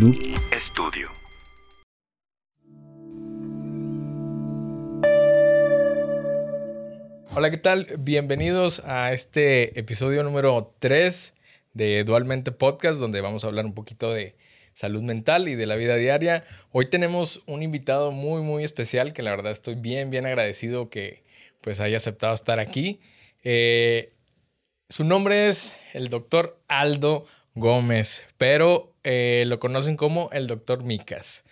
Noob Estudio. Hola, ¿qué tal? Bienvenidos a este episodio número 3 de Dualmente Podcast, donde vamos a hablar un poquito de salud mental y de la vida diaria. Hoy tenemos un invitado muy, muy especial que la verdad estoy bien, bien agradecido que pues haya aceptado estar aquí. Eh, su nombre es el doctor Aldo Gómez, pero eh, lo conocen como el doctor Micas.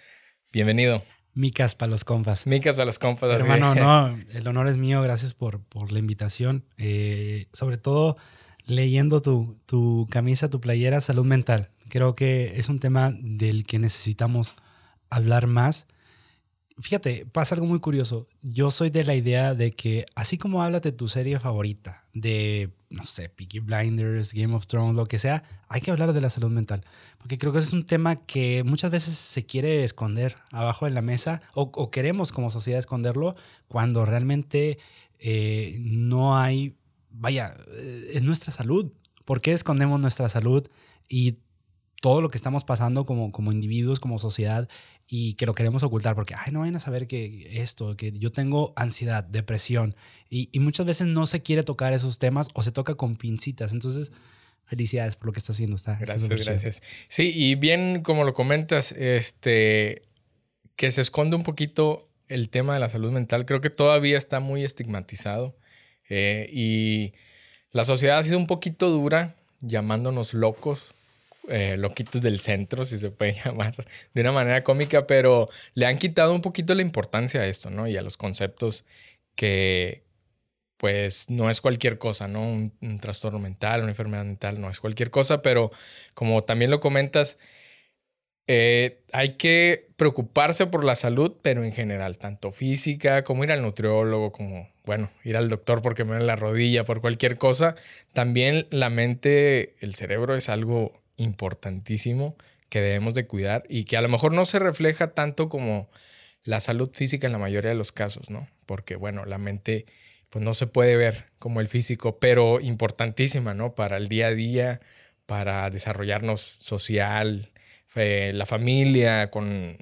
Bienvenido. Micas para los compas. Micas para los compas. Hermano, no, el honor es mío, gracias por, por la invitación. Eh, sobre todo leyendo tu, tu camisa, tu playera, salud mental. Creo que es un tema del que necesitamos hablar más. Fíjate, pasa algo muy curioso. Yo soy de la idea de que así como hablas de tu serie favorita, de, no sé, Peaky Blinders, Game of Thrones, lo que sea, hay que hablar de la salud mental. Porque creo que ese es un tema que muchas veces se quiere esconder abajo de la mesa o, queremos como sociedad esconderlo cuando realmente eh, no hay, vaya, eh, es nuestra salud. ¿Por qué escondemos nuestra salud? Y todo lo que estamos pasando como, como individuos, como sociedad, y que lo queremos ocultar porque, ay, no vayan a saber que esto, que yo tengo ansiedad, depresión, y, muchas veces no se quiere tocar esos temas o se toca con pincitas. Entonces, felicidades por lo que está haciendo. Está, gracias, gracias. Sí, y bien como lo comentas, este, que se esconde un poquito el tema de la salud mental, creo que todavía está muy estigmatizado eh, y la sociedad ha sido un poquito dura llamándonos locos eh, loquitos del centro, si se puede llamar de una manera cómica, pero le han quitado un poquito la importancia a esto, ¿no? Y a los conceptos que, pues, no es cualquier cosa, ¿no? Un, trastorno mental, una enfermedad mental, no es cualquier cosa, pero como también lo comentas, eh, hay que preocuparse por la salud, pero en general, tanto física como ir al nutriólogo, como, bueno, ir al doctor porque me duele la rodilla, por cualquier cosa. También la mente, el cerebro es algo importantísimo que debemos de cuidar y que a lo mejor no se refleja tanto como la salud física en la mayoría de los casos, ¿no? Porque, bueno, la mente pues no se puede ver como el físico, pero importantísima, ¿no? Para el día a día, para desarrollarnos social, la familia, con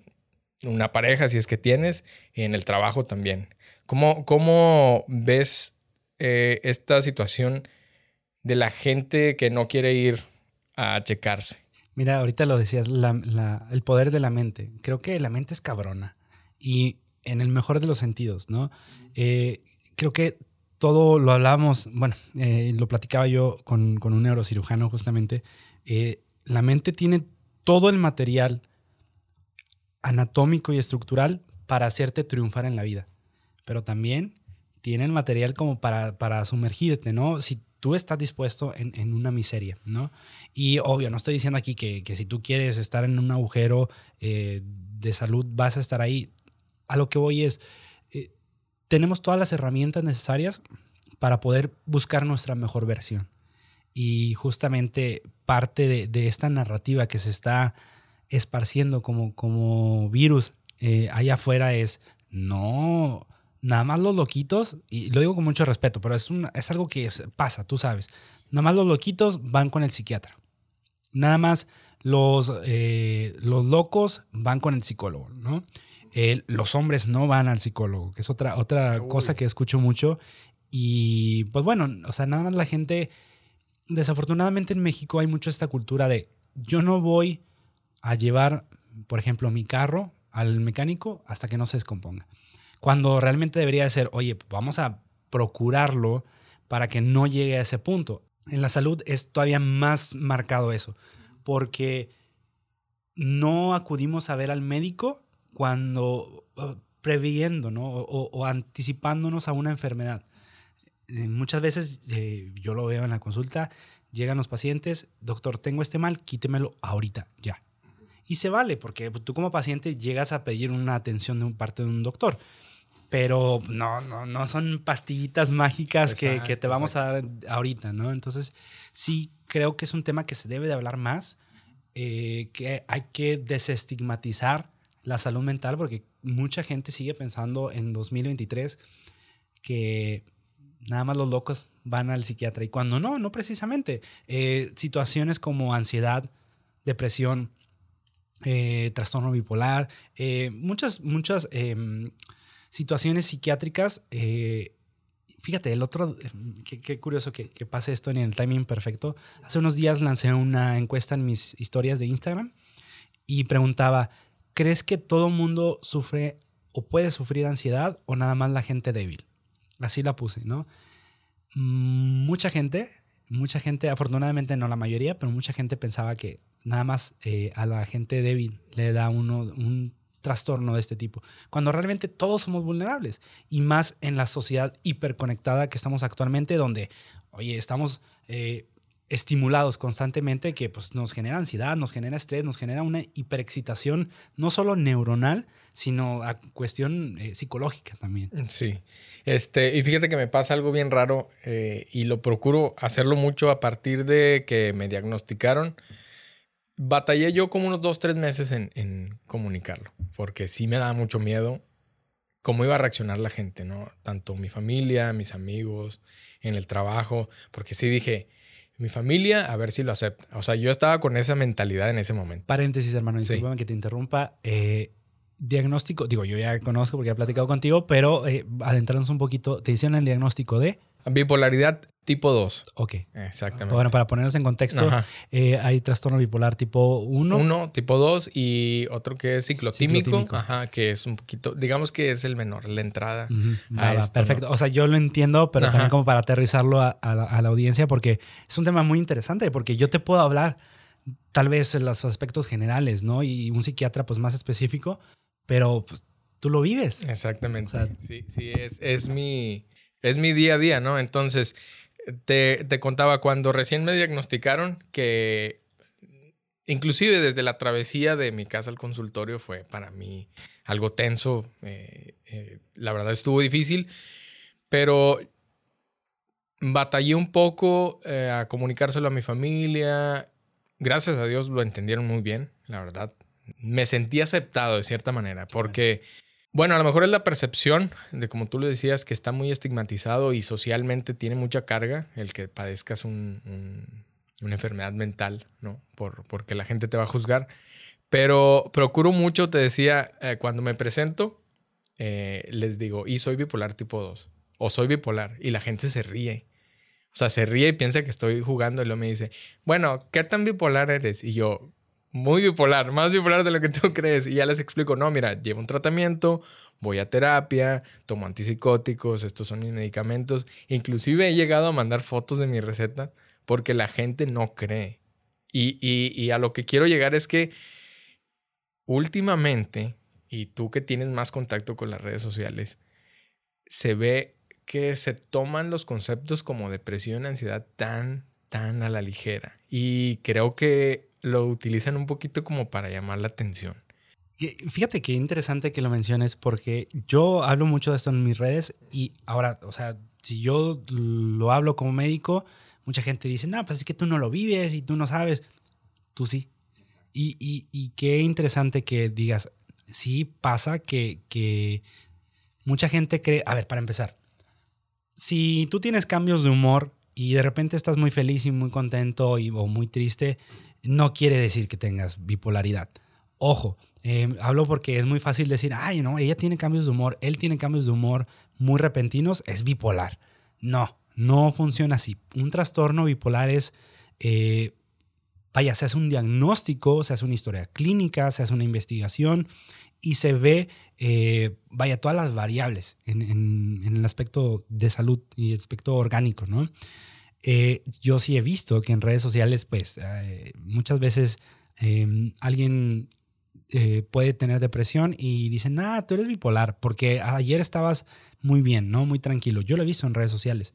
una pareja, si es que tienes, y en el trabajo también. ¿Cómo, cómo ves eh, esta situación de la gente que no quiere ir a checarse. Mira, ahorita lo decías, el poder de la mente. Creo que la mente es cabrona y en el mejor de los sentidos, ¿no? Eh, creo que todo lo hablamos, bueno, eh, lo platicaba yo con, un neurocirujano justamente. Eh, la mente tiene todo el material anatómico y estructural para hacerte triunfar en la vida, pero también tiene el material como para, para sumergirte, ¿no? Si tú estás dispuesto en, una miseria, ¿no? Y obvio, no estoy diciendo aquí que, si tú quieres estar en un agujero eh, de salud, vas a estar ahí. A lo que voy es, eh, tenemos todas las herramientas necesarias para poder buscar nuestra mejor versión. Y justamente parte de, esta narrativa que se está esparciendo como, como virus eh, allá afuera es, no, nada más los loquitos, y lo digo con mucho respeto, pero es, es algo que pasa, tú sabes. Nada más los loquitos van con el psiquiatra. Nada más los, eh, los locos van con el psicólogo, ¿no? los hombres no van al psicólogo, que es otra, otra cosa que escucho mucho. Y pues bueno, o sea, nada más la gente, desafortunadamente en México hay mucho esta cultura de yo no voy a llevar, por ejemplo, mi carro al mecánico hasta que no se descomponga. Cuando realmente debería ser, oye, vamos a procurarlo para que no llegue a ese punto. En la salud es todavía más marcado eso, porque no acudimos a ver al médico cuando uh, previendo ¿no? o, anticipándonos a una enfermedad. Eh, muchas veces, eh, yo lo veo en la consulta, llegan los pacientes, doctor, tengo este mal, quítemelo ahorita, ya. Y se vale, porque tú como paciente llegas a pedir una atención de parte de un doctor pero no, no, no son pastillitas mágicas que, que, te vamos a dar ahorita, ¿no? Entonces, sí creo que es un tema que se debe de hablar más, eh, que hay que desestigmatizar la salud mental porque mucha gente sigue pensando en 2023 que nada más los locos van al psiquiatra y cuando no, no precisamente. Eh, situaciones como ansiedad, depresión, eh, trastorno bipolar, eh, muchas, muchas em, situaciones psiquiátricas. Eh, fíjate, el otro, qué, curioso que, que, pase esto en el timing perfecto. Hace unos días lancé una encuesta en mis historias de Instagram y preguntaba, ¿crees que todo mundo sufre o puede sufrir ansiedad o nada más la gente débil? Así la puse, ¿no? Mm, mucha gente, mucha gente, afortunadamente no la mayoría, pero mucha gente pensaba que nada más eh, a la gente débil le da uno un trastorno de este tipo, cuando realmente todos somos vulnerables y más en la sociedad hiperconectada que estamos actualmente, donde, oye, estamos eh, estimulados constantemente que pues, nos genera ansiedad, nos genera estrés, nos genera una hiperexcitación, no solo neuronal, sino a cuestión eh, psicológica también. Sí, este, y fíjate que me pasa algo bien raro y lo procuro hacerlo mucho a partir de que me diagnosticaron batallé yo como unos dos, tres meses en, comunicarlo, porque sí me daba mucho miedo cómo iba a reaccionar la gente, ¿no? Tanto mi familia, mis amigos, en el trabajo, porque sí dije, mi familia, a ver si lo acepta. O sea, yo estaba con esa mentalidad en ese momento. Paréntesis, hermano, discúlpame que te interrumpa. Eh, diagnóstico, digo, yo ya conozco porque he platicado contigo, pero eh, adentrarnos un poquito, te hicieron el diagnóstico de... Bipolaridad tipo 2. Ok. Exactamente. Bueno, para ponernos en contexto, eh, hay trastorno bipolar tipo 1. 1, tipo 2 y otro que es ciclotímico, Ajá, que es un poquito, digamos que es el menor, la entrada. perfecto. O sea, yo lo entiendo, pero también como para aterrizarlo a, la, audiencia, porque es un tema muy interesante, porque yo te puedo hablar tal vez en los aspectos generales, ¿no? Y un psiquiatra pues más específico, pero pues, tú lo vives. Exactamente. sí, sí, es, es, mi, es mi día a día, ¿no? Entonces, te, te contaba cuando recién me diagnosticaron que inclusive desde la travesía de mi casa al consultorio fue para mí algo tenso. Eh, eh, la verdad estuvo difícil, pero batallé un poco eh, a comunicárselo a mi familia. Gracias a Dios lo entendieron muy bien, la verdad me sentí aceptado de cierta manera, porque, bueno, a lo mejor es la percepción de, como tú lo decías, que está muy estigmatizado y socialmente tiene mucha carga el que padezcas una enfermedad mental, ¿no? Por, porque la gente te va a juzgar. Pero procuro mucho, te decía, eh, cuando me presento, eh, les digo, y soy bipolar tipo 2, o soy bipolar, y la gente se ríe. O sea, se ríe y piensa que estoy jugando y luego me dice, bueno, ¿qué tan bipolar eres? Y yo, muy bipolar, más bipolar de lo que tú crees. Y ya les explico, no, mira, llevo un tratamiento, voy a terapia, tomo antipsicóticos, estos son mis medicamentos. Inclusive he llegado a mandar fotos de mi receta porque la gente no cree. Y, y a lo que quiero llegar es que últimamente, y tú que tienes más contacto con las redes sociales, se ve que se toman los conceptos como depresión y ansiedad tan, tan a la ligera. Y creo que lo utilizan un poquito como para llamar la atención. Fíjate qué interesante que lo menciones porque yo hablo mucho de esto en mis redes y ahora, o sea, si yo lo hablo como médico, mucha gente dice, no, pues es que tú no lo vives y tú no sabes. Tú sí. Y, y, qué interesante que digas, sí pasa que, que mucha gente cree, a ver, para empezar, si tú tienes cambios de humor y de repente estás muy feliz y muy contento y, o muy triste, no quiere decir que tengas bipolaridad. Ojo, eh, hablo porque es muy fácil decir, ay, no, ella tiene cambios de humor, él tiene cambios de humor muy repentinos, es bipolar. No, no funciona así. Un trastorno bipolar es, eh, vaya, se hace un diagnóstico, se hace una historia clínica, se hace una investigación y se ve, eh, vaya, todas las variables en, en, el aspecto de salud y aspecto orgánico, ¿no? Eh, yo sí he visto que en redes sociales, pues eh, muchas veces em, alguien eh, puede tener depresión y dicen, ah, tú eres bipolar, porque ayer estabas muy bien, ¿no? Muy tranquilo. Yo lo he visto en redes sociales.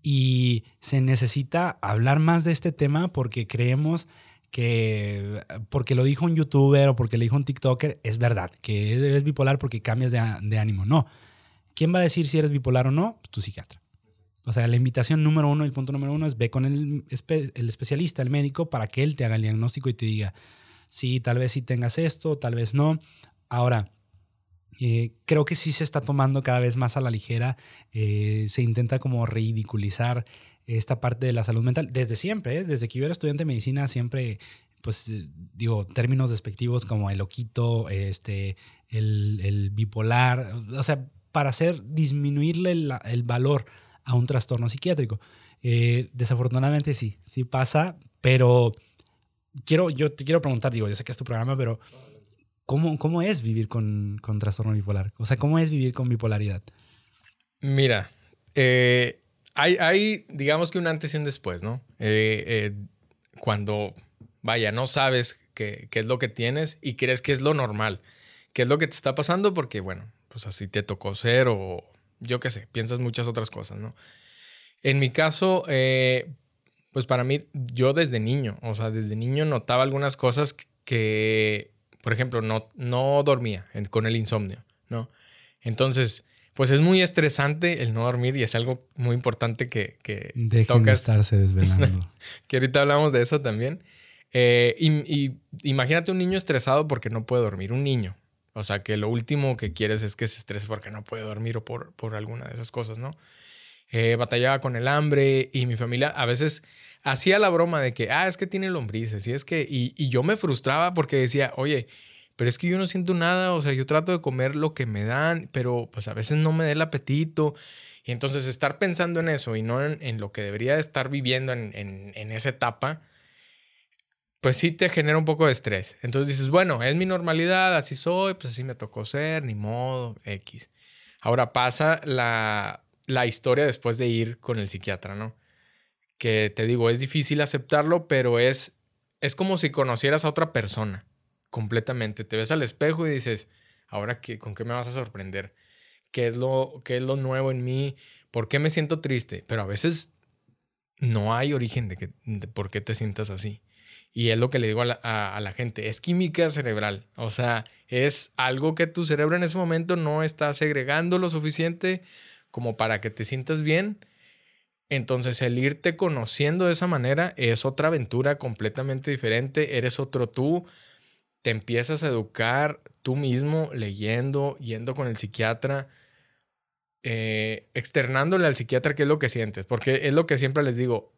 Y se necesita hablar más de este tema porque creemos que porque lo dijo un youtuber o porque le dijo un TikToker, es verdad, que eres bipolar porque cambias de, de ánimo. No. ¿Quién va a decir si eres bipolar o no? Tu psiquiatra. O sea, la invitación número uno, el punto número uno es ve con el, el especialista, el médico, para que él te haga el diagnóstico y te diga, sí, tal vez sí tengas esto, tal vez no. Ahora, eh, creo que sí se está tomando cada vez más a la ligera. Eh, se intenta como ridiculizar esta parte de la salud mental desde siempre, ¿eh? desde que yo era estudiante de medicina siempre pues, digo, términos despectivos como el loquito, este, el, bipolar, o sea, para hacer disminuirle el valor a un trastorno psiquiátrico. Eh, desafortunadamente sí, sí pasa, pero quiero, yo te quiero preguntar, digo, yo sé que es tu programa, pero ¿cómo, cómo es vivir con, con trastorno bipolar? O sea, ¿cómo es vivir con bipolaridad? Mira, eh, hay, hay, digamos que un antes y un después, ¿no? Eh, cuando, vaya, no sabes qué, qué es lo que tienes y crees que es lo normal, qué es lo que te está pasando, porque, bueno, pues así te tocó ser o yo qué sé, piensas muchas otras cosas, ¿no? En mi caso, eh, pues para mí, yo desde niño, o sea, desde niño notaba algunas cosas que, por ejemplo, no, no dormía con el insomnio, ¿no? Entonces, pues es muy estresante el no dormir y es algo muy importante que, que Dejen de estarse desvelando. que ahorita hablamos de eso también. Eh, y, imagínate un niño estresado porque no puede dormir, un niño. O sea, que lo último que quieres es que se estrese porque no puede dormir o por, por alguna de esas cosas, ¿no? Eh, batallaba con el hambre y mi familia a veces hacía la broma de que, ah, es que tiene lombrices y es que, y, yo me frustraba porque decía, oye, pero es que yo no siento nada, o sea, yo trato de comer lo que me dan, pero pues a veces no me da el apetito. Y entonces estar pensando en eso y no en, lo que debería estar viviendo en, en, esa etapa, pues sí te genera un poco de estrés. Entonces dices, bueno, es mi normalidad, así soy, pues así me tocó ser, ni modo, X. Ahora pasa la, la historia después de ir con el psiquiatra, ¿no? Que te digo, es difícil aceptarlo, pero es, es como si conocieras a otra persona completamente. Te ves al espejo y dices, ahora qué, con qué me vas a sorprender, qué es lo, qué es lo nuevo en mí, por qué me siento triste, pero a veces no hay origen de, que, por qué te sientas así. Y es lo que le digo a la, gente, es química cerebral. O sea, es algo que tu cerebro en ese momento no está segregando lo suficiente como para que te sientas bien. Entonces el irte conociendo de esa manera es otra aventura completamente diferente, eres otro tú, te empiezas a educar tú mismo leyendo, yendo con el psiquiatra, eh, externándole al psiquiatra qué es lo que sientes, porque es lo que siempre les digo,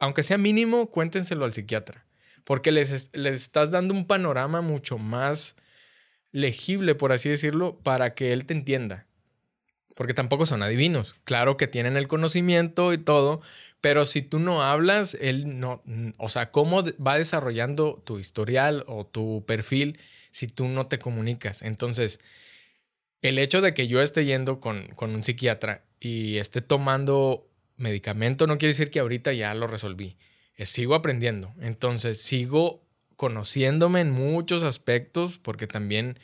aunque sea mínimo, cuéntenselo al psiquiatra, porque les, les estás dando un panorama mucho más legible, por así decirlo, para que él te entienda porque tampoco son adivinos. Claro que tienen el conocimiento y todo, pero si tú no hablas, él no, o sea, ¿cómo va desarrollando tu historial o tu perfil si tú no te comunicas? Entonces, el hecho de que yo esté yendo con, con un psiquiatra y esté tomando medicamento no quiere decir que ahorita ya lo resolví. Sigo aprendiendo. Entonces, sigo conociéndome en muchos aspectos porque también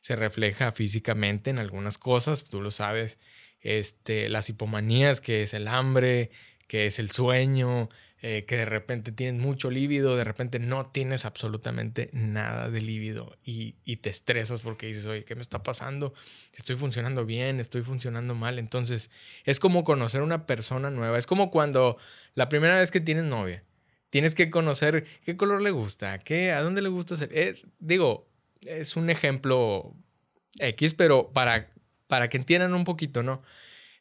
se refleja físicamente en algunas cosas, tú lo sabes, este, las hipomanías, que es el hambre, que es el sueño, eh, que de repente tienes mucho líbido, de repente no tienes absolutamente nada de líbido y, y, te estresas porque dices, oye, ¿qué me está pasando? Estoy funcionando bien, estoy funcionando mal. Entonces, es como conocer una persona nueva. Es como cuando la primera vez que tienes novia, tienes que conocer qué color le gusta, qué, a dónde le gusta hacer. Es, digo, es un ejemplo X, pero para, para que entiendan un poquito, ¿no?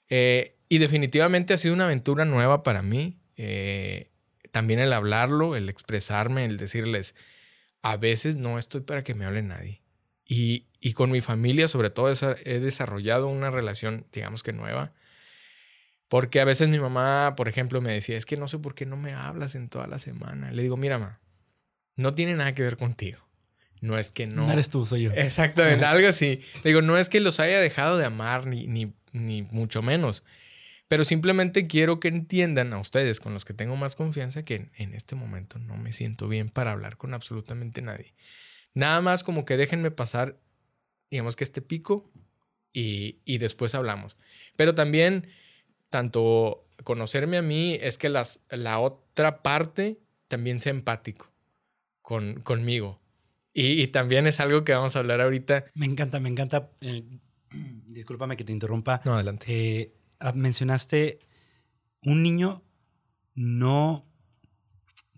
Eh, y definitivamente ha sido una aventura nueva para mí. Eh, también el hablarlo, el expresarme, el decirles, a veces no estoy para que me hable nadie. Y, y con mi familia, sobre todo, he desarrollado una relación, digamos que nueva. Porque a veces mi mamá, por ejemplo, me decía, es que no sé por qué no me hablas en toda la semana. Le digo, mira, ma, no tiene nada que ver contigo. No es que no. No eres tú, soy yo. Exactamente, algo así. Digo, no es que los haya dejado de amar, ni, ni, ni mucho menos. Pero simplemente quiero que entiendan a ustedes, con los que tengo más confianza, que en este momento no me siento bien para hablar con absolutamente nadie. Nada más como que déjenme pasar, digamos que este pico y, y después hablamos. Pero también, tanto conocerme a mí, es que las, la otra parte también sea empático con, conmigo y, también es algo que vamos a hablar ahorita. Me encanta, me encanta. Eh, discúlpame que te interrumpa. No, adelante. Eh, mencionaste un niño no,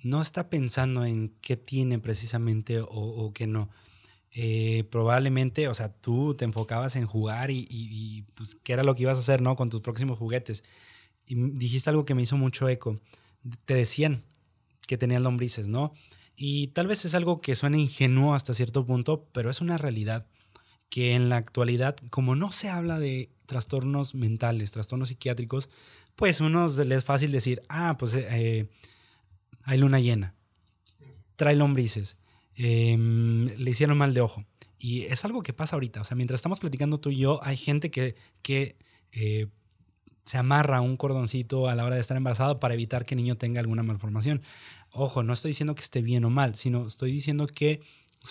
no está pensando en qué tiene precisamente o, qué no. Eh, probablemente, o sea, tú te enfocabas en jugar y, y, pues qué era lo que ibas a hacer, ¿no? Con tus próximos juguetes. Y dijiste algo que me hizo mucho eco. Te decían que tenías lombrices, ¿no? Y tal vez es algo que suena ingenuo hasta cierto punto, pero es una realidad que en la actualidad, como no se habla de trastornos mentales, trastornos psiquiátricos, pues uno le es fácil decir, ah, pues eh, hay luna llena, trae lombrices, em, le hicieron mal de ojo. Y es algo que pasa ahorita. O sea, mientras estamos platicando tú y yo, hay gente que, que eh, se amarra un cordoncito a la hora de estar embarazada para evitar que el niño tenga alguna malformación. Ojo, no estoy diciendo que esté bien o mal, sino estoy diciendo que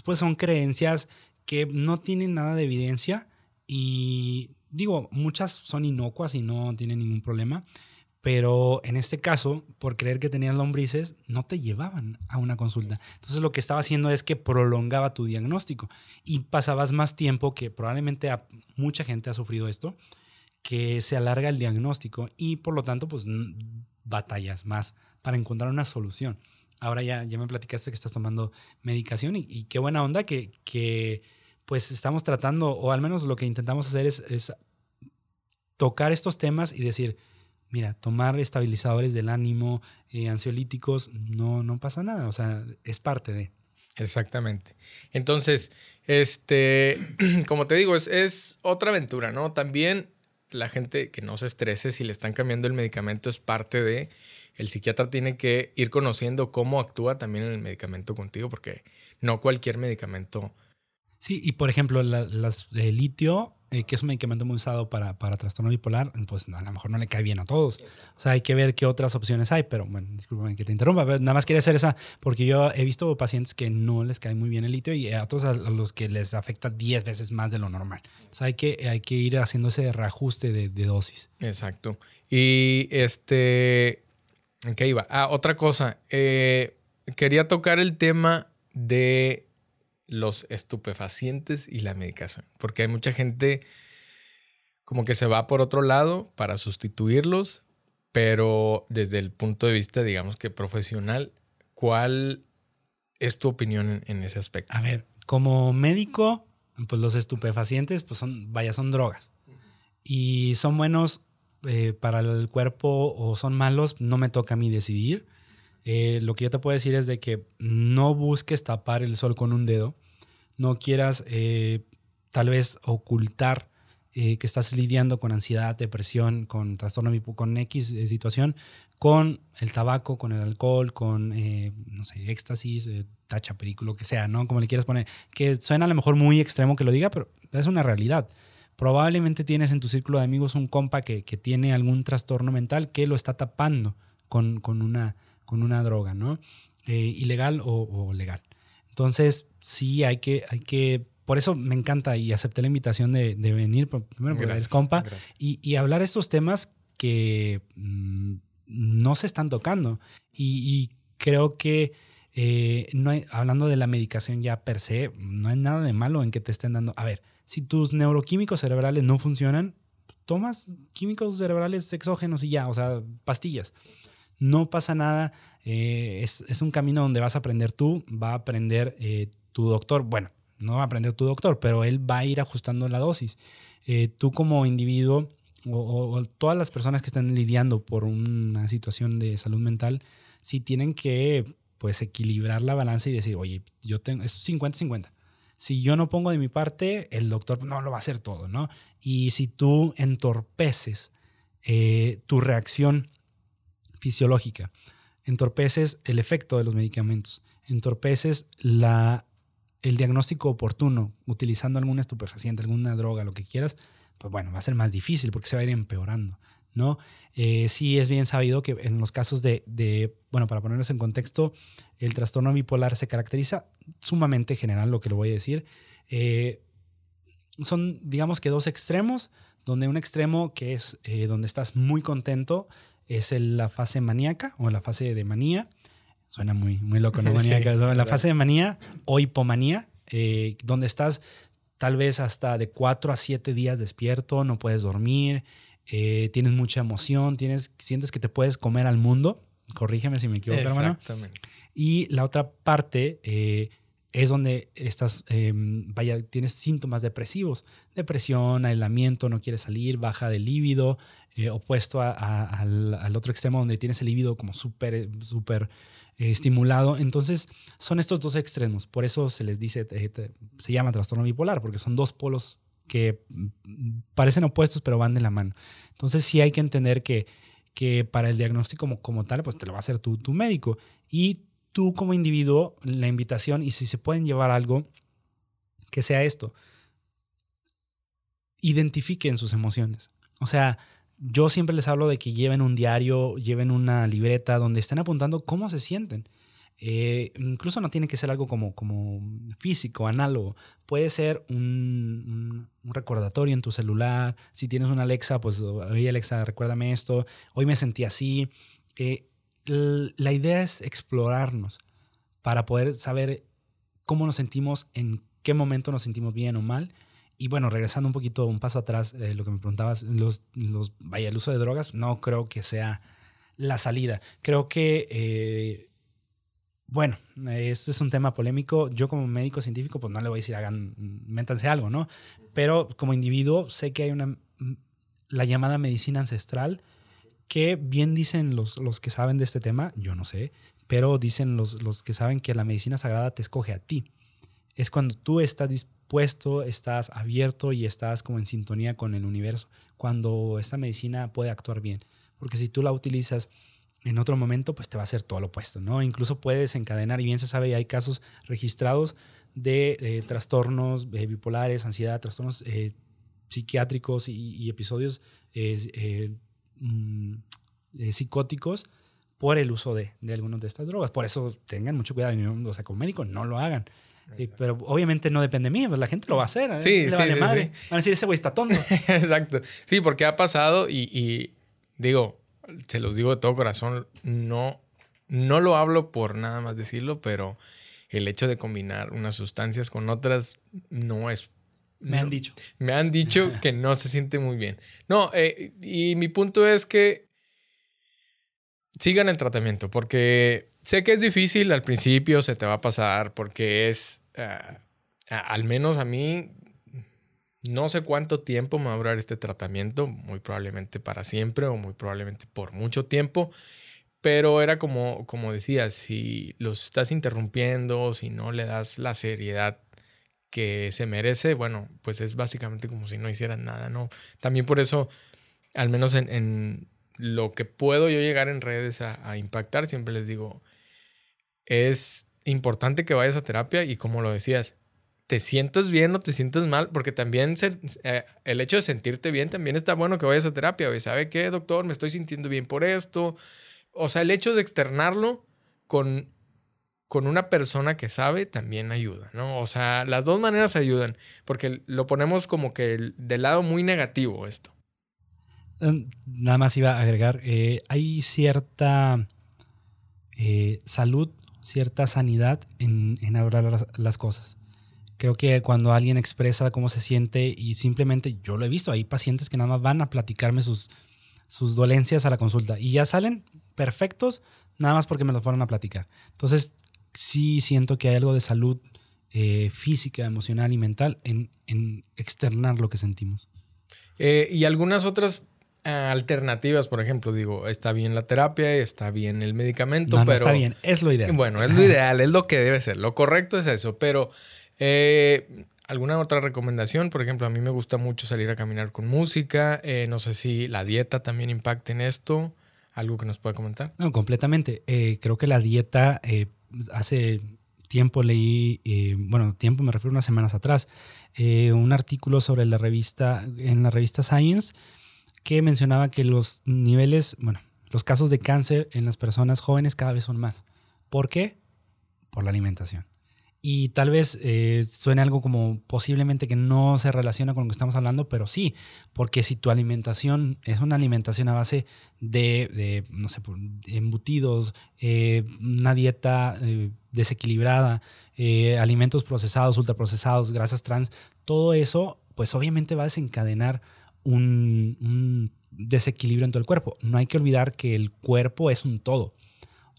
pues, son creencias que no tienen nada de evidencia y digo, muchas son inocuas y no tienen ningún problema, pero en este caso, por creer que tenían lombrices, no te llevaban a una consulta. Entonces lo que estaba haciendo es que prolongaba tu diagnóstico y pasabas más tiempo, que probablemente mucha gente ha sufrido esto, que se alarga el diagnóstico y por lo tanto pues batallas más para encontrar una solución. Ahora ya, ya me platicaste que estás tomando medicación y, y qué buena onda que pues estamos tratando, o al menos lo que intentamos hacer es, tocar estos temas y decir, mira, tomar estabilizadores del ánimo, eh, ansiolíticos, no, no pasa nada, o sea, es parte de. Exactamente. Entonces, este, como te digo, es, es, otra aventura, ¿no? También la gente que no se estrese si le están cambiando el medicamento es parte de. El psiquiatra tiene que ir conociendo cómo actúa también el medicamento contigo, porque no cualquier medicamento Sí, y por ejemplo, las de litio, eh, que es un medicamento muy usado para, para trastorno bipolar, pues a lo mejor no le cae bien a todos. O sea, hay que ver qué otras opciones hay, pero bueno, discúlpame que te interrumpa, pero nada más quería hacer esa, porque yo he visto pacientes que no les cae muy bien el litio y a otros a los que les afecta 10 veces más de lo normal. O sea, hay que, hay que ir haciendo ese reajuste de, de dosis. Exacto. Y este, ¿en qué iba? Ah, otra cosa, eh, quería tocar el tema de los estupefacientes y la medicación. Porque hay mucha gente como que se va por otro lado para sustituirlos, pero desde el punto de vista, digamos que profesional, ¿cuál es tu opinión en, ese aspecto? A ver, como médico, pues los estupefacientes, pues son, vaya, son drogas. Y son buenos eh, para el cuerpo o son malos, no me toca a mí decidir. Eh, lo que yo te puedo decir es de que no busques tapar el sol con un dedo, no quieras eh, tal vez ocultar eh, que estás lidiando con ansiedad, depresión, con trastorno con X situación, con el tabaco, con el alcohol, con, no sé, éxtasis, tacha, película, lo que sea, ¿no? Como le quieras poner, que suena a lo mejor muy extremo que lo diga, pero es una realidad. Probablemente tienes en tu círculo de amigos un compa que, que tiene algún trastorno mental que lo está tapando con, con una con una droga, ¿no? Eh, ilegal o, legal. Entonces, sí, hay que, hay que, por eso me encanta y acepté la invitación de, venir, primero porque eres compa, y, hablar estos temas que mm, no se están tocando. Y, creo que, eh, no hablando de la medicación ya per se, no hay nada de malo en que te estén dando, a ver, si tus neuroquímicos cerebrales no funcionan, tomas químicos cerebrales exógenos y ya, o sea, pastillas no pasa nada, eh, es, un camino donde vas a aprender tú, va a aprender eh, tu doctor, bueno, no va a aprender tu doctor, pero él va a ir ajustando la dosis. Eh, tú como individuo o, todas las personas que están lidiando por una situación de salud mental, sí tienen que pues equilibrar la balanza y decir, oye, yo tengo, es 50-50. Si yo no pongo de mi parte, el doctor no lo va a hacer todo, ¿no? Y si tú entorpeces tu reacción fisiológica. Entorpeces el efecto de los medicamentos. Entorpeces la, el diagnóstico oportuno utilizando algún estupefaciente, alguna droga, lo que quieras. Pues bueno, va a ser más difícil porque se va a ir empeorando. ¿no? Eh, sí es bien sabido que en los casos de, de, bueno, para ponernos en contexto, el trastorno bipolar se caracteriza sumamente general, lo que le voy a decir. Eh, son, digamos que dos extremos, donde un extremo que es eh, donde estás muy contento, es la fase maníaca o la fase de manía. Suena muy, muy loco, ¿no? Maníaca. la fase de manía o hipomanía, eh, donde estás tal vez hasta de 4 a 7 días despierto, no puedes dormir, eh, tienes mucha emoción, tienes, sientes que te puedes comer al mundo. Corrígeme si me equivoco, hermano. Exactamente. Y la otra parte, eh, es donde estás, em, vaya, tienes síntomas depresivos, depresión, aislamiento, no quieres salir, baja de líbido, eh, opuesto al, otro extremo donde tienes el líbido como súper, súper eh, estimulado. Entonces, son estos dos extremos. Por eso se les dice, eh, se llama trastorno bipolar, porque son dos polos que mm, parecen opuestos, pero van de la mano. Entonces, sí hay que entender que, que para el diagnóstico como, como tal, pues te lo va a hacer tu, tu médico. Y tú como individuo, la invitación, y si se pueden llevar algo, que sea esto. Identifiquen sus emociones. O sea, yo siempre les hablo de que lleven un diario, lleven una libreta donde estén apuntando cómo se sienten. Eh, incluso no tiene que ser algo como, como físico, análogo. Puede ser un, recordatorio en tu celular. Si tienes una Alexa, pues, oye Alexa, recuérdame esto. Hoy me sentí así. Eh, la idea es explorarnos para poder saber cómo nos sentimos, en qué momento nos sentimos bien o mal. Y bueno, regresando un poquito, un paso atrás, eh, lo que me preguntabas, los, los, vaya, el uso de drogas, no creo que sea la salida. Creo que, eh, bueno, este es un tema polémico. Yo como médico científico, pues no le voy a decir, hagan, métanse algo, ¿no? Pero como individuo, sé que hay una, la llamada medicina ancestral, que bien dicen los, los que saben de este tema, yo no sé, pero dicen los, los que saben que la medicina sagrada te escoge a ti. Es cuando tú estás dispuesto, estás abierto y estás como en sintonía con el universo, cuando esta medicina puede actuar bien. Porque si tú la utilizas en otro momento, pues te va a hacer todo lo opuesto, ¿no? Incluso puedes encadenar, y bien se sabe, hay casos registrados de trastornos eh, bipolares, ansiedad, trastornos eh, psiquiátricos y, episodios eh, Mm, eh, psicóticos por el uso de, de algunas de estas drogas. Por eso tengan mucho cuidado. O sea, como médico no lo hagan. Pero obviamente no depende de mí, pues la gente lo va a hacer. ¿eh? Sí, sí, Van a decir, ese güey está tonto. Exacto. Sí, porque ha pasado y, y, digo, se los digo de todo corazón, no, no lo hablo por nada más decirlo, pero el hecho de combinar unas sustancias con otras no es me han dicho. Me han dicho que no se siente muy bien. No, eh, y mi punto es que sigan el tratamiento, porque sé que es difícil al principio, se te va a pasar, porque es, ah, al menos a mí, no sé cuánto tiempo me va a durar este tratamiento, muy probablemente para siempre o muy probablemente por mucho tiempo. Pero era como, como decías, si los estás interrumpiendo, si no le das la seriedad que se merece, bueno, pues es básicamente como si no hicieran nada, ¿no? También por eso, al menos en, lo que puedo yo llegar en redes a, impactar, siempre les digo, es importante que vayas a terapia y como lo decías, te sientas bien o te sientas mal, porque también eh, el hecho de sentirte bien también está bueno que vayas a terapia. Oye, ¿sabe qué, doctor? Me estoy sintiendo bien por esto. O sea, el hecho de externarlo con con una persona que sabe también ayuda, ¿no? O sea, las dos maneras ayudan, porque lo ponemos como que del lado muy negativo esto. Em, nada más iba a agregar, eh, hay cierta eh, salud, cierta sanidad en, hablar las, cosas. Creo que cuando alguien expresa cómo se siente y simplemente, yo lo he visto, hay pacientes que nada más van a platicarme sus, sus dolencias a la consulta y ya salen perfectos nada más porque me lo fueron a platicar. Entonces, sí siento que hay algo de salud eh, física, emocional y mental en, externar lo que sentimos. Eh, y algunas otras alternativas, por ejemplo, digo, está bien la terapia, está bien el medicamento, pero... No está bien, es lo ideal. Bueno, es lo ideal, es lo que debe ser, lo correcto es eso, pero... ¿Alguna otra recomendación? Por ejemplo, a mí me gusta mucho salir a caminar con música. no sé si la dieta también impacta en esto. ¿Algo que nos pueda comentar? No, completamente. creo que la dieta hace tiempo leí, eh, bueno, tiempo me refiero a unas semanas atrás, eh, un artículo sobre la revista, en la revista Science, que mencionaba que los niveles, bueno, los casos de cáncer en las personas jóvenes cada vez son más. ¿Por qué? Por la alimentación. Y tal vez eh, suene algo como posiblemente que no se relaciona con lo que estamos hablando, pero sí, porque si tu alimentación es una alimentación a base de, no sé, embutidos, eh, una dieta eh, desequilibrada, alimentos procesados, ultraprocesados, grasas trans, todo eso, pues obviamente va a desencadenar un, desequilibrio en todo el cuerpo. No hay que olvidar que el cuerpo es un todo.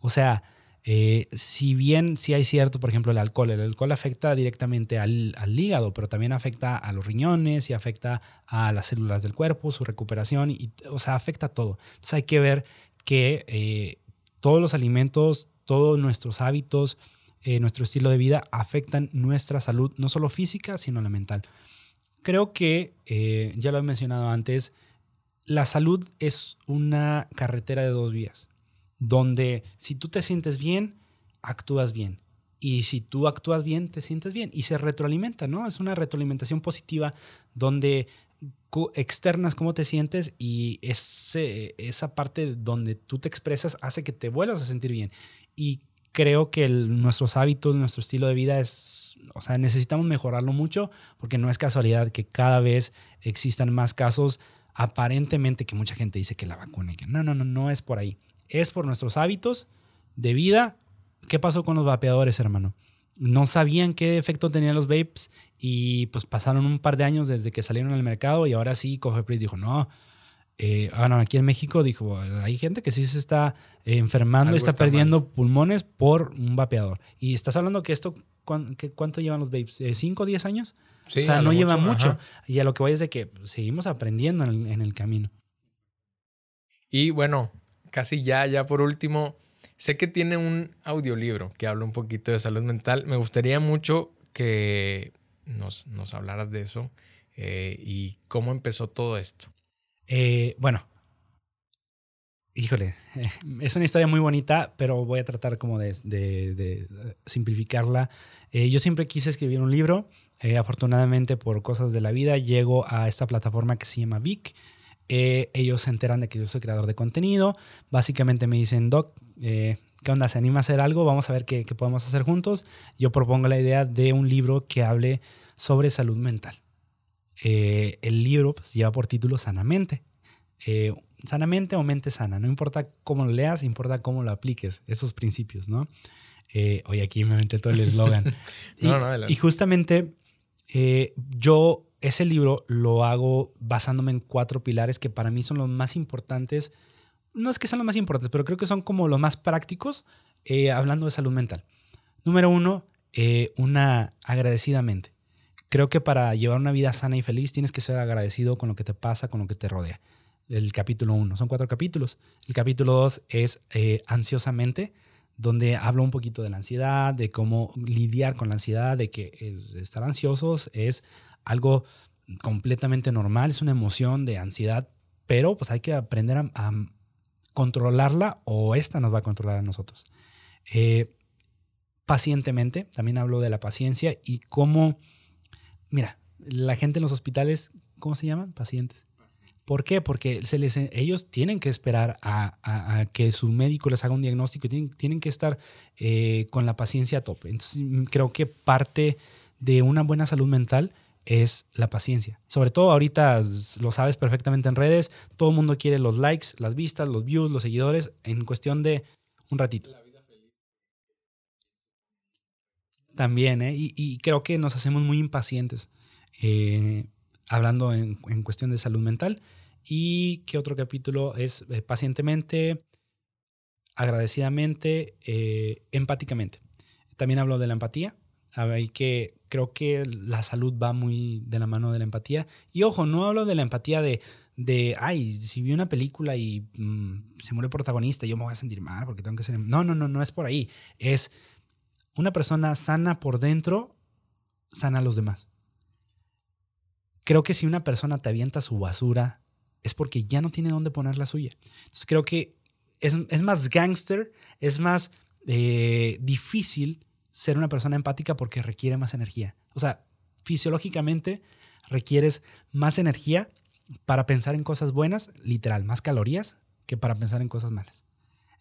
O sea, Eh, si bien sí hay cierto, por ejemplo, el alcohol, el alcohol afecta directamente al, hígado, pero también afecta a los riñones y afecta a las células del cuerpo, su recuperación, y, o sea, afecta a todo. Entonces hay que ver que eh, todos los alimentos, todos nuestros hábitos, eh, nuestro estilo de vida afectan nuestra salud, no solo física, sino la mental. Creo que, ya lo he mencionado antes, la salud es una carretera de dos vías donde si tú te sientes bien, actúas bien. Y si tú actúas bien, te sientes bien. Y se retroalimenta, ¿no? Es una retroalimentación positiva donde externas cómo te sientes y ese, esa parte donde tú te expresas hace que te vuelvas a sentir bien. Y creo que nuestros hábitos, nuestro estilo de vida es, o sea, necesitamos mejorarlo mucho porque no es casualidad que cada vez existan más casos aparentemente que mucha gente dice que la vacuna que no, no, no, no es por ahí es por nuestros hábitos de vida. ¿Qué pasó con los vapeadores, hermano? No sabían qué efecto tenían los vapes y pues pasaron un par de años desde que salieron al mercado y ahora sí Cofepris dijo, no, eh, bueno, aquí en México dijo, hay gente que sí se está enfermando y está, perdiendo pulmones por un vapeador. Y estás hablando que esto, ¿cuánto llevan los vapes? ¿5 o 10 años? o sea, no lleva mucho. Y a lo que voy es de que seguimos aprendiendo en el camino. Y bueno, casi ya, ya por último, sé que tiene un audiolibro que habla un poquito de salud mental. Me gustaría mucho que nos, nos hablaras de eso eh, y cómo empezó todo esto. Eh, bueno, híjole, es una historia muy bonita, pero voy a tratar como de, simplificarla. Eh, yo siempre quise escribir un libro. afortunadamente, por cosas de la vida, llego a esta plataforma que se llama Vic. Eh, ellos se enteran de que yo soy creador de contenido. Básicamente me dicen, Doc, eh, ¿qué onda? ¿Se anima a hacer algo? Vamos a ver qué, podemos hacer juntos. Yo propongo la idea de un libro que hable sobre salud mental. Eh, el libro pues, lleva por título Sanamente. sanamente o mente sana. No importa cómo lo leas, importa cómo lo apliques, esos principios, ¿no? hoy aquí me metí todo el eslogan. y, y, justamente yo ese libro lo hago basándome en cuatro pilares que para mí son los más importantes. No es que sean los más importantes, pero creo que son como los más prácticos eh, hablando de salud mental. Número uno, eh, una agradecidamente. Creo que para llevar una vida sana y feliz tienes que ser agradecido con lo que te pasa, con lo que te rodea. El capítulo uno, son cuatro capítulos. El capítulo dos es eh, ansiosamente, donde hablo un poquito de la ansiedad, de cómo lidiar con la ansiedad, de que estar ansiosos es algo completamente normal, es una emoción de ansiedad, pero pues hay que aprender a, controlarla o esta nos va a controlar a nosotros. Eh, pacientemente, también hablo de la paciencia y cómo, mira, la gente en los hospitales, ¿cómo se llaman? Pacientes. ¿Por qué? Porque se les, ellos tienen que esperar a, que su médico les haga un diagnóstico y tienen, tienen que estar eh, con la paciencia a tope. Entonces, creo que parte de una buena salud mental es la paciencia. Sobre todo ahorita lo sabes perfectamente en redes, todo el mundo quiere los likes, las vistas, los views, los seguidores en cuestión de un ratito. También, ¿eh? y, creo que nos hacemos muy impacientes eh, hablando en, cuestión de salud mental. Y qué otro capítulo es eh, pacientemente, agradecidamente, eh, empáticamente. También hablo de la empatía. Hay que creo que la salud va muy de la mano de la empatía. Y ojo, no hablo de la empatía de, de ay, si vi una película y mm, se muere el protagonista, yo me voy a sentir mal porque tengo que ser... No, no, no, no es por ahí. Es una persona sana por dentro, sana a los demás. Creo que si una persona te avienta su basura, es porque ya no tiene dónde poner la suya. Entonces creo que es, es más gángster, es más eh, difícil ser una persona empática porque requiere más energía. O sea, fisiológicamente requieres más energía para pensar en cosas buenas, literal, más calorías que para pensar en cosas malas.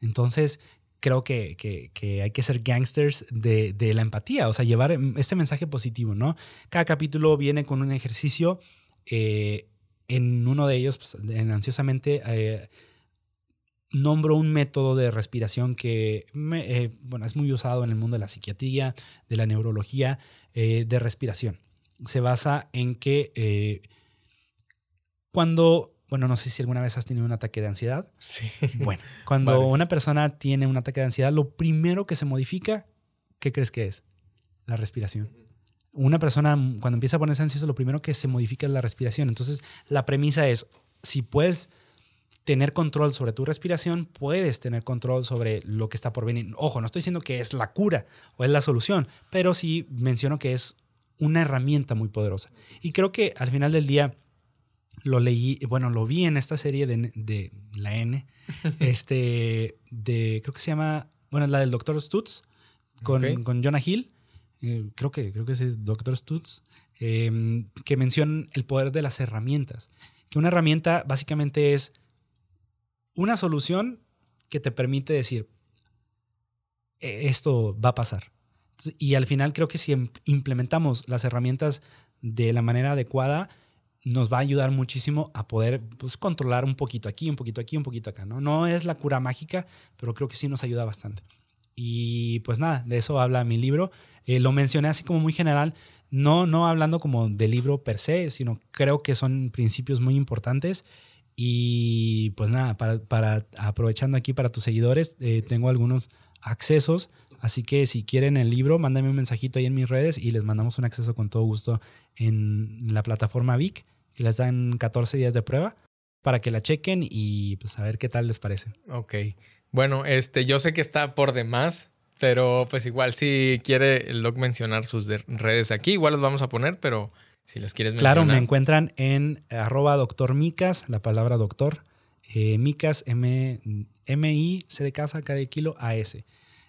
Entonces, creo que, hay que ser gangsters de, la empatía, o sea, llevar este mensaje positivo, ¿no? Cada capítulo viene con un ejercicio. Eh, en uno de ellos, pues, en ansiosamente, eh, nombro un método de respiración que eh, bueno, es muy usado en el mundo de la psiquiatría, de la neurología, de respiración. Se basa en que cuando Bueno, no sé si alguna vez has tenido un ataque de ansiedad. Sí. Bueno, cuando una persona tiene un ataque de ansiedad, lo primero que se modifica, ¿qué crees que es? La respiración. Una persona cuando empieza a ponerse ansioso, lo primero que se modifica es la respiración. Entonces, la premisa es, si puedes tener control sobre tu respiración, puedes tener control sobre lo que está por venir. Ojo, no estoy diciendo que es la cura o es la solución, pero sí menciono que es una herramienta muy poderosa. Y creo que al final del día lo leí, bueno, lo vi en esta serie de, la N, este, de, creo que se llama, bueno, la del Doctor Stutz, con, con Jonah Hill, eh, creo, que, creo que es Doctor Stutz, em, que menciona el poder de las herramientas. Que una herramienta básicamente es una solución que te permite decir, e-, esto va a pasar. Y al final creo que si em, implementamos las herramientas de la manera adecuada, nos va a ayudar muchísimo a poder pues, controlar un poquito aquí, un poquito aquí, un poquito acá. ¿no? no es la cura mágica, pero creo que sí nos ayuda bastante. Y pues nada, de eso habla mi libro. Eh, lo mencioné así como muy general, no, no hablando como del libro per se, sino creo que son principios muy importantes y pues nada, para, aprovechando aquí para tus seguidores, eh, tengo algunos accesos. Así que si quieren el libro, mándame un mensajito ahí en mis redes y les mandamos un acceso con todo gusto en la plataforma Vic, que les dan 14 días de prueba para que la chequen y pues a ver qué tal les parece. Ok. Bueno, este, yo sé que está por demás, pero pues igual si quiere el doc mencionar sus redes aquí, igual los vamos a poner, pero si las quieres mencionar. Claro, me encuentran en arroba doctor Micas, la palabra doctor. Eh, Micas, M, I, C de casa, K de kilo, A, S.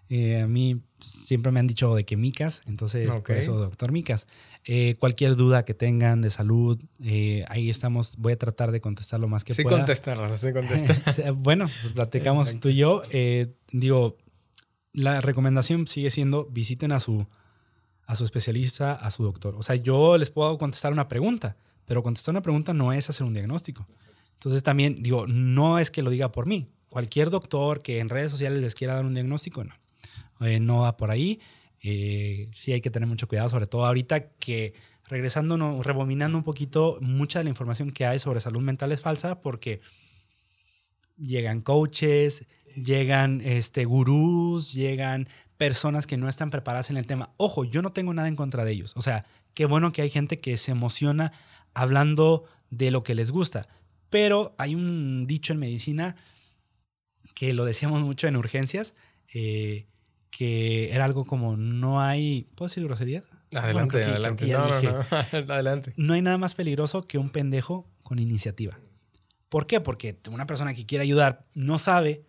Eh, a mí siempre me han dicho de que Micas, entonces por eso doctor Micas. Eh, cualquier duda que tengan de salud, eh, ahí estamos. Voy a tratar de contestar lo más que pueda. Sí, contestarla, sí, contestar. bueno, pues platicamos tú y yo. digo, la recomendación sigue siendo visiten a su a su especialista, a su doctor. O sea, yo les puedo contestar una pregunta, pero contestar una pregunta no es hacer un diagnóstico. Entonces también digo, no es que lo diga por mí. Cualquier doctor que en redes sociales les quiera dar un diagnóstico, no. Eh, no va por ahí. Eh, sí hay que tener mucho cuidado, sobre todo ahorita que regresando, no, rebominando un poquito, mucha de la información que hay sobre salud mental es falsa porque llegan coaches, llegan este, gurús, llegan personas que no están preparadas en el tema. Ojo, yo no tengo nada en contra de ellos. O sea, qué bueno que hay gente que se emociona hablando de lo que les gusta. Pero hay un dicho en medicina que lo decíamos mucho en urgencias, eh, que era algo como no hay, ¿puedo decir groserías? Adelante, adelante. no, no, no, adelante. No hay nada más peligroso que un pendejo con iniciativa. ¿Por qué? Porque una persona que quiere ayudar no sabe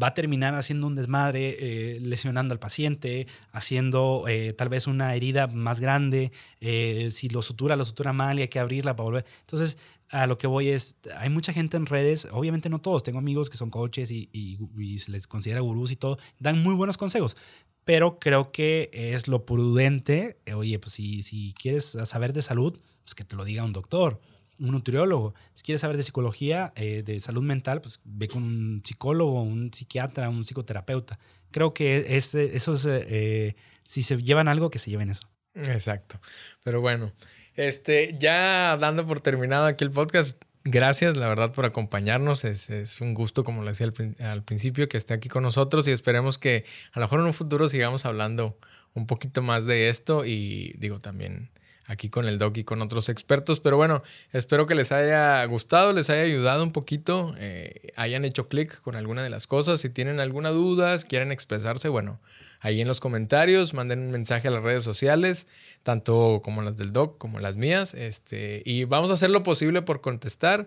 va a terminar haciendo un desmadre, eh, lesionando al paciente, haciendo eh, tal vez una herida más grande. Eh, si lo sutura, lo sutura mal y hay que abrirla para volver. Entonces, a lo que voy es, hay mucha gente en redes, obviamente no todos, tengo amigos que son coaches y, y se les considera gurús y todo, dan muy buenos consejos. Pero creo que es lo prudente, oye, pues si, si quieres saber de salud, pues que te lo diga un doctor un nutriólogo. Si quieres saber de psicología, eh, de salud mental, pues ve con un psicólogo, un psiquiatra, un psicoterapeuta. Creo que eso es, eh, si se llevan algo, que se lleven eso. Exacto. Pero bueno, este, ya dando por terminado aquí el podcast, gracias, la verdad, por acompañarnos. Es, es un gusto, como le decía al, al, principio, que esté aquí con nosotros y esperemos que a lo mejor en un futuro sigamos hablando un poquito más de esto y digo también aquí con el doc y con otros expertos. Pero bueno, espero que les haya gustado, les haya ayudado un poquito, eh, hayan hecho clic con alguna de las cosas. Si tienen alguna duda, quieren expresarse, bueno, ahí en los comentarios, manden un mensaje a las redes sociales, tanto como las del doc como las mías. Este, y vamos a hacer lo posible por contestar.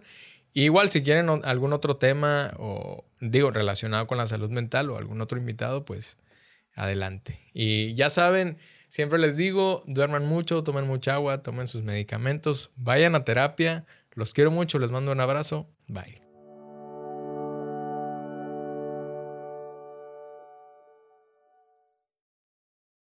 Igual si quieren algún otro tema o digo relacionado con la salud mental o algún otro invitado, pues adelante. Y ya saben, Siempre les digo, duerman mucho, tomen mucha agua, tomen sus medicamentos, vayan a terapia. Los quiero mucho, les mando un abrazo. Bye.